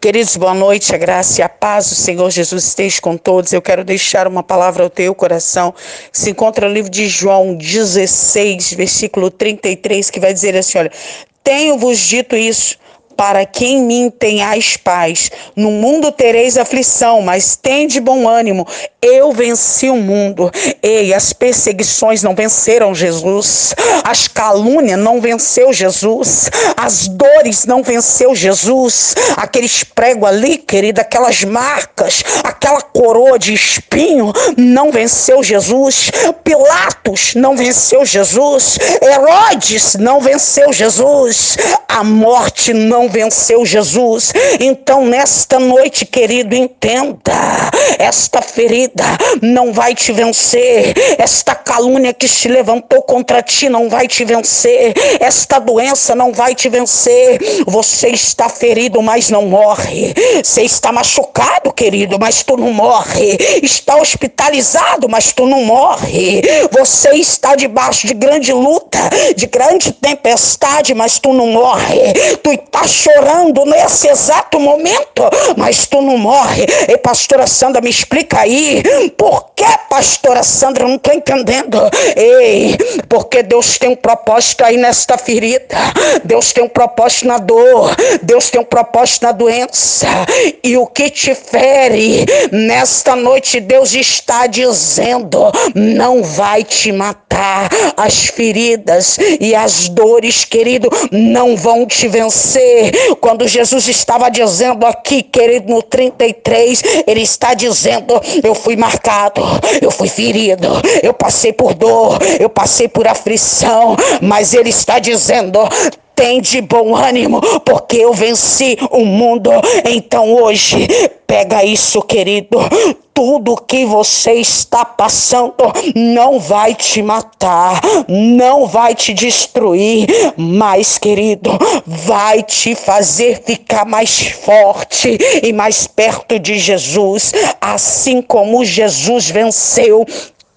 Queridos, boa noite, a graça e a paz do Senhor Jesus esteja com todos. Eu quero deixar uma palavra ao teu coração, que se encontra no livro de João 16, versículo 33, que vai dizer assim: olha, tenho-vos dito isso para quem mim tenhais paz. No mundo tereis aflição, mas tende bom ânimo. Eu venci o mundo. Ei, as perseguições não venceram Jesus. As calúnias não venceu Jesus. As dores não venceu Jesus. Aqueles pregos ali, querida, aquelas marcas, aquela coroa de espinho não venceu Jesus. Pilatos não venceu Jesus. Herodes não venceu Jesus. A morte não venceu Jesus. Então, nesta noite, querido, entenda: esta ferida não vai te vencer, esta calúnia que se levantou contra ti não vai te vencer, esta doença não vai te vencer. Você está ferido, mas não morre. Você está machucado, querido, mas tu não morre. Está hospitalizado, mas tu não morre. Você está debaixo de grande luta, de grande tempestade, mas tu não morre. Tu está chorando nesse exato momento, mas tu não morre. E pastora Sandra, me explica aí, por que, pastora Sandra, não estou entendendo. Ei, porque Deus tem um propósito aí nesta ferida. Deus tem um propósito na dor. Deus tem um propósito na doença. E o que te fere nesta noite, Deus está dizendo, não vai te matar. As feridas e as dores, querido, não vão te vencer. Quando Jesus estava dizendo aqui, querido, no 33, ele está dizendo: Eu fui marcado, eu fui ferido, eu passei por dor, eu passei por aflição, mas ele está dizendo: tem de bom ânimo, porque eu venci o mundo. Então hoje, pega isso, querido. Tudo que você está passando não vai te matar, não vai te destruir, mas, querido, vai te fazer ficar mais forte e mais perto de Jesus. Assim como Jesus venceu,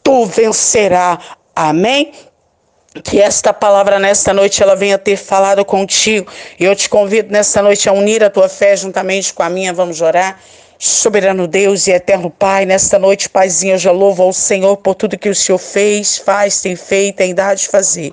tu vencerá. Amém? Que esta palavra nesta noite ela venha ter falado contigo. E eu te convido nesta noite a unir a tua fé juntamente com a minha. Vamos orar. Soberano Deus e eterno Pai, nesta noite, Paizinho, eu já louvo ao Senhor por tudo que o Senhor fez, faz, tem feito, tem dado de fazer.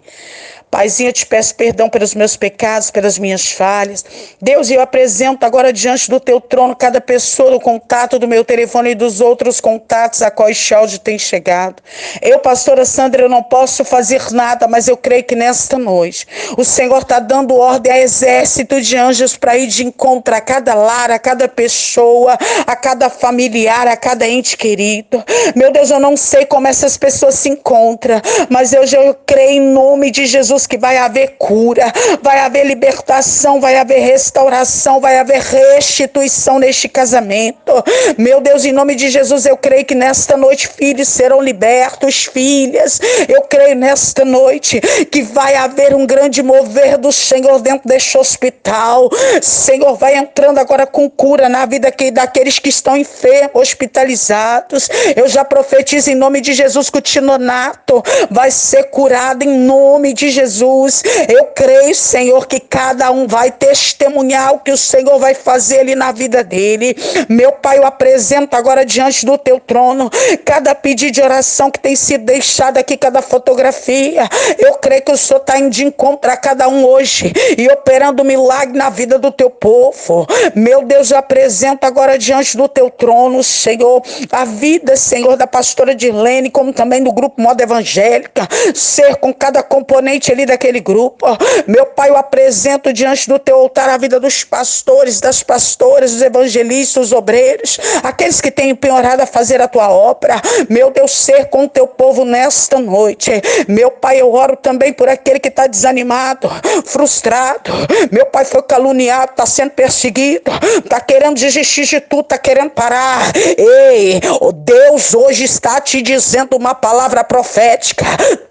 Paizinho, eu te peço perdão pelos meus pecados, pelas minhas falhas. Deus, eu apresento agora diante do teu trono cada pessoa, o contato do meu telefone e dos outros contatos a qual este áudio tem chegado. Eu, pastora Sandra, eu não posso fazer nada, mas eu creio que nesta noite o Senhor está dando ordem a exército de anjos para ir de encontro a cada lar, a cada pessoa, a cada familiar, a cada ente querido. Meu Deus, eu não sei como essas pessoas se encontram, mas eu já creio em nome de Jesus Que vai haver cura, vai haver libertação, vai haver restauração, vai haver restituição neste casamento. Meu Deus, em nome de Jesus, eu creio que nesta noite filhos serão libertos, filhas. Eu creio nesta noite que vai haver um grande mover do Senhor dentro deste hospital. Senhor, vai entrando agora com cura na vida daqueles que estão enfermos, hospitalizados. Eu já profetizo em nome de Jesus que o Tinonato vai ser curado em nome de Jesus. Jesus. Eu creio, Senhor, que cada um vai testemunhar o que o Senhor vai fazer ali na vida dele. Meu Pai, eu apresento agora diante do teu trono cada pedido de oração que tem sido deixado aqui, cada fotografia. Eu creio que o Senhor está indo de encontro a cada um hoje e operando milagre na vida do teu povo. Meu Deus, eu apresento agora diante do teu trono, Senhor, a vida, Senhor, da pastora Dirlene, como também do grupo Moda Evangélica, ser com cada componente ali daquele grupo. Meu Pai, eu apresento diante do teu altar a vida dos pastores, das pastoras, dos evangelistas, os obreiros, aqueles que têm empenhorado a fazer a tua obra. Meu Deus, ser com o teu povo nesta noite. Meu Pai, eu oro também por aquele que está desanimado, frustrado. Meu Pai foi caluniado, está sendo perseguido, está querendo desistir de tudo, está querendo parar. Ei, o Deus hoje está te dizendo uma palavra profética.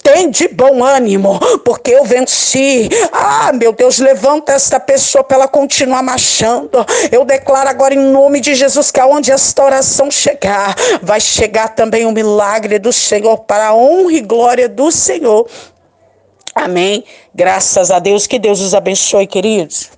Tem de bom ânimo, porque porque eu venci. Ah, meu Deus, levanta esta pessoa para ela continuar marchando. Eu declaro agora em nome de Jesus que aonde esta oração chegar, vai chegar também o milagre do Senhor para a honra e glória do Senhor. Amém. Graças a Deus. Que Deus os abençoe, queridos.